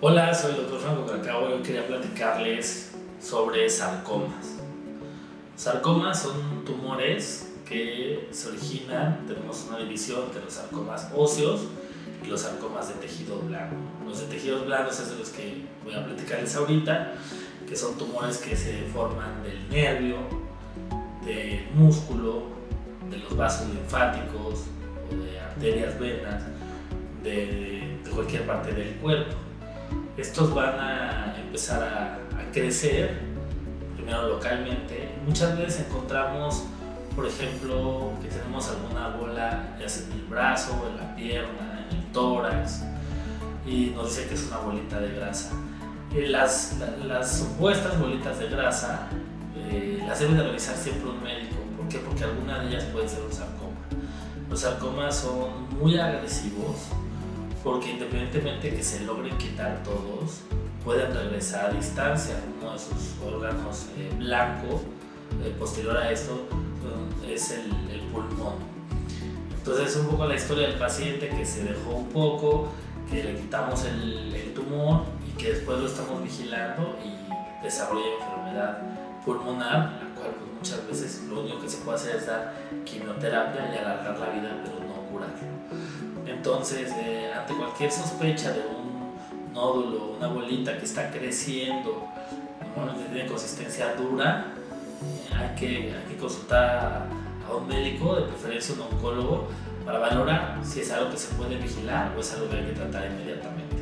Hola, soy el doctor Franco Cacao y hoy quería platicarles sobre sarcomas. Sarcomas son tumores que se originan, tenemos una división entre los sarcomas óseos y los sarcomas de tejido blando. Los de tejidos blandos es de los que voy a platicarles ahorita, que son tumores que se forman del nervio, del músculo, de los vasos linfáticos o de arterias venas, de, de cualquier parte del cuerpo estos van a empezar a, crecer, primero localmente. Muchas veces encontramos, por ejemplo, que tenemos alguna bola, ya sea en el brazo, en la pierna, en el tórax, y nos dice que es una bolita de grasa. Eh, las, las, supuestas bolitas de grasa eh, las debe de revisar siempre un médico. ¿Por qué? Porque alguna de ellas puede ser un sarcoma. Los sarcomas son muy agresivos porque independientemente que se logren quitar todos, pueden regresar a distancia. Uno de sus órganos eh, blanco, eh, posterior a esto, es el, pulmón. Entonces es un poco la historia del paciente que se dejó un poco, que le quitamos el tumor y que después lo estamos vigilando y desarrolla enfermedad pulmonar, pues, muchas veces lo único que se puede hacer es dar quimioterapia y alargar la vida, pero no curarlo. Entonces, eh, ante cualquier sospecha de un nódulo, una bolita que está creciendo, normalmente tiene consistencia dura, eh, hay que consultar a un médico, de preferencia un oncólogo, para valorar si es algo que se puede vigilar o es algo que hay que tratar inmediatamente.